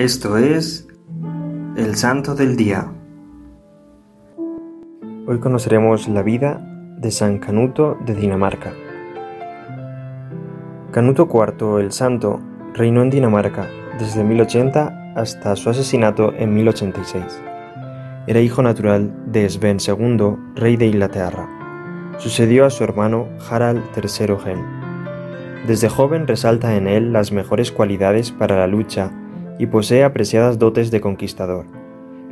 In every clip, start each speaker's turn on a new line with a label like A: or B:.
A: Esto es el Santo del Día. Hoy conoceremos la vida de San Canuto de Dinamarca. Canuto IV el Santo reinó en Dinamarca desde 1080 hasta su asesinato en 1086. Era hijo natural de Sven II, rey de Inglaterra. Sucedió a su hermano Harald III Gen. Desde joven resalta en él las mejores cualidades para la lucha y posee apreciadas dotes de conquistador.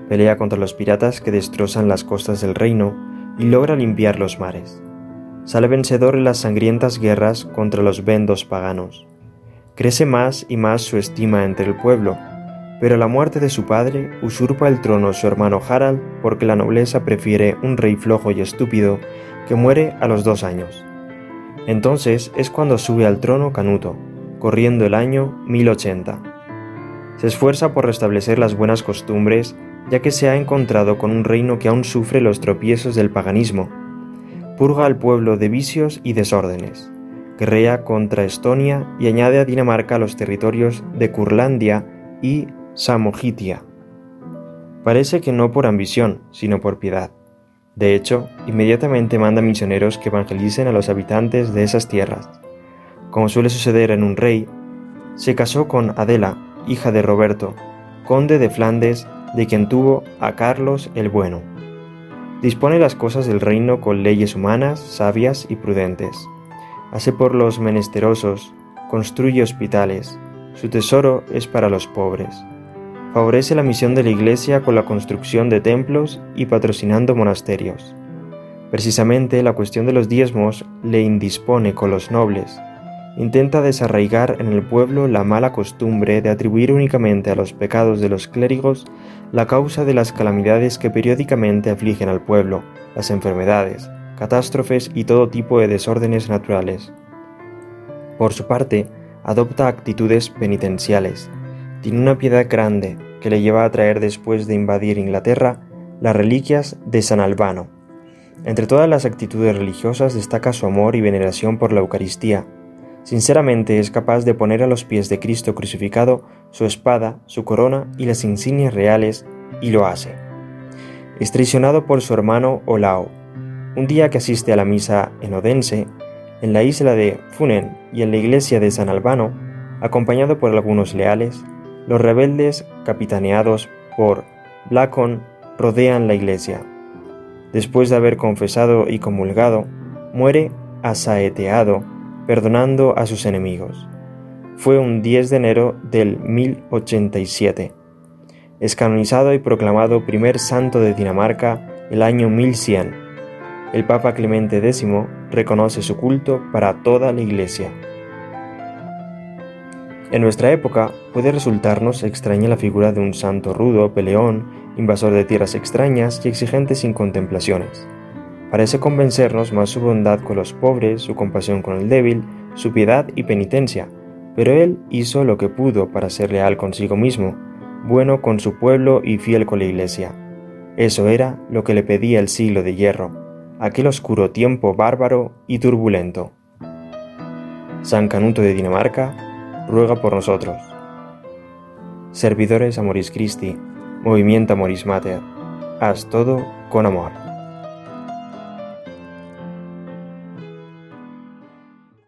A: Pelea contra los piratas que destrozan las costas del reino y logra limpiar los mares. Sale vencedor en las sangrientas guerras contra los vendos paganos. Crece más y más su estima entre el pueblo, pero la muerte de su padre usurpa el trono su hermano Harald porque la nobleza prefiere un rey flojo y estúpido que muere a los dos años. Entonces es cuando sube al trono Canuto, corriendo el año 1080. Se esfuerza por restablecer las buenas costumbres ya que se ha encontrado con un reino que aún sufre los tropiezos del paganismo. Purga al pueblo de vicios y desórdenes guerrea contra Estonia y añade a Dinamarca los territorios de Curlandia y Samogitia. Parece que no por ambición, sino por piedad. De hecho, inmediatamente manda misioneros que evangelicen a los habitantes de esas tierras. Como suele suceder en un rey, se casó con Adela, hija de Roberto, conde de Flandes, de quien tuvo a Carlos el Bueno. Dispone las cosas del reino con leyes humanas, sabias y prudentes hace por los menesterosos, construye hospitales, su tesoro es para los pobres. Favorece la misión de la Iglesia con la construcción de templos y patrocinando monasterios. Precisamente la cuestión de los diezmos le indispone con los nobles. Intenta desarraigar en el pueblo la mala costumbre de atribuir únicamente a los pecados de los clérigos la causa de las calamidades que periódicamente afligen al pueblo, las enfermedades, catástrofes y todo tipo de desórdenes naturales. Por su parte, adopta actitudes penitenciales. Tiene una piedad grande que le lleva a traer después de invadir Inglaterra las reliquias de San Albano. Entre todas las actitudes religiosas destaca su amor y veneración por la Eucaristía. Sinceramente es capaz de poner a los pies de Cristo crucificado su espada, su corona y las insignias reales, y lo hace. Es traicionado por su hermano Olao, un día que asiste a la misa en Odense, en la isla de Funen y en la iglesia de San Albano, acompañado por algunos leales, los rebeldes, capitaneados por Blacon, rodean la iglesia. Después de haber confesado y comulgado, muere asaeteado, perdonando a sus enemigos. Fue un 10 de enero del 1087. Es canonizado y proclamado primer santo de Dinamarca el año 1100 el Papa Clemente X reconoce su culto para toda la Iglesia. En nuestra época puede resultarnos extraña la figura de un santo rudo, peleón, invasor de tierras extrañas y exigente sin contemplaciones. Parece convencernos más su bondad con los pobres, su compasión con el débil, su piedad y penitencia, pero él hizo lo que pudo para ser leal consigo mismo, bueno con su pueblo y fiel con la Iglesia. Eso era lo que le pedía el siglo de hierro aquel oscuro tiempo bárbaro y turbulento. San Canuto de Dinamarca, ruega por nosotros. Servidores Amoris Christi, Movimiento Amoris Mater, haz todo con amor.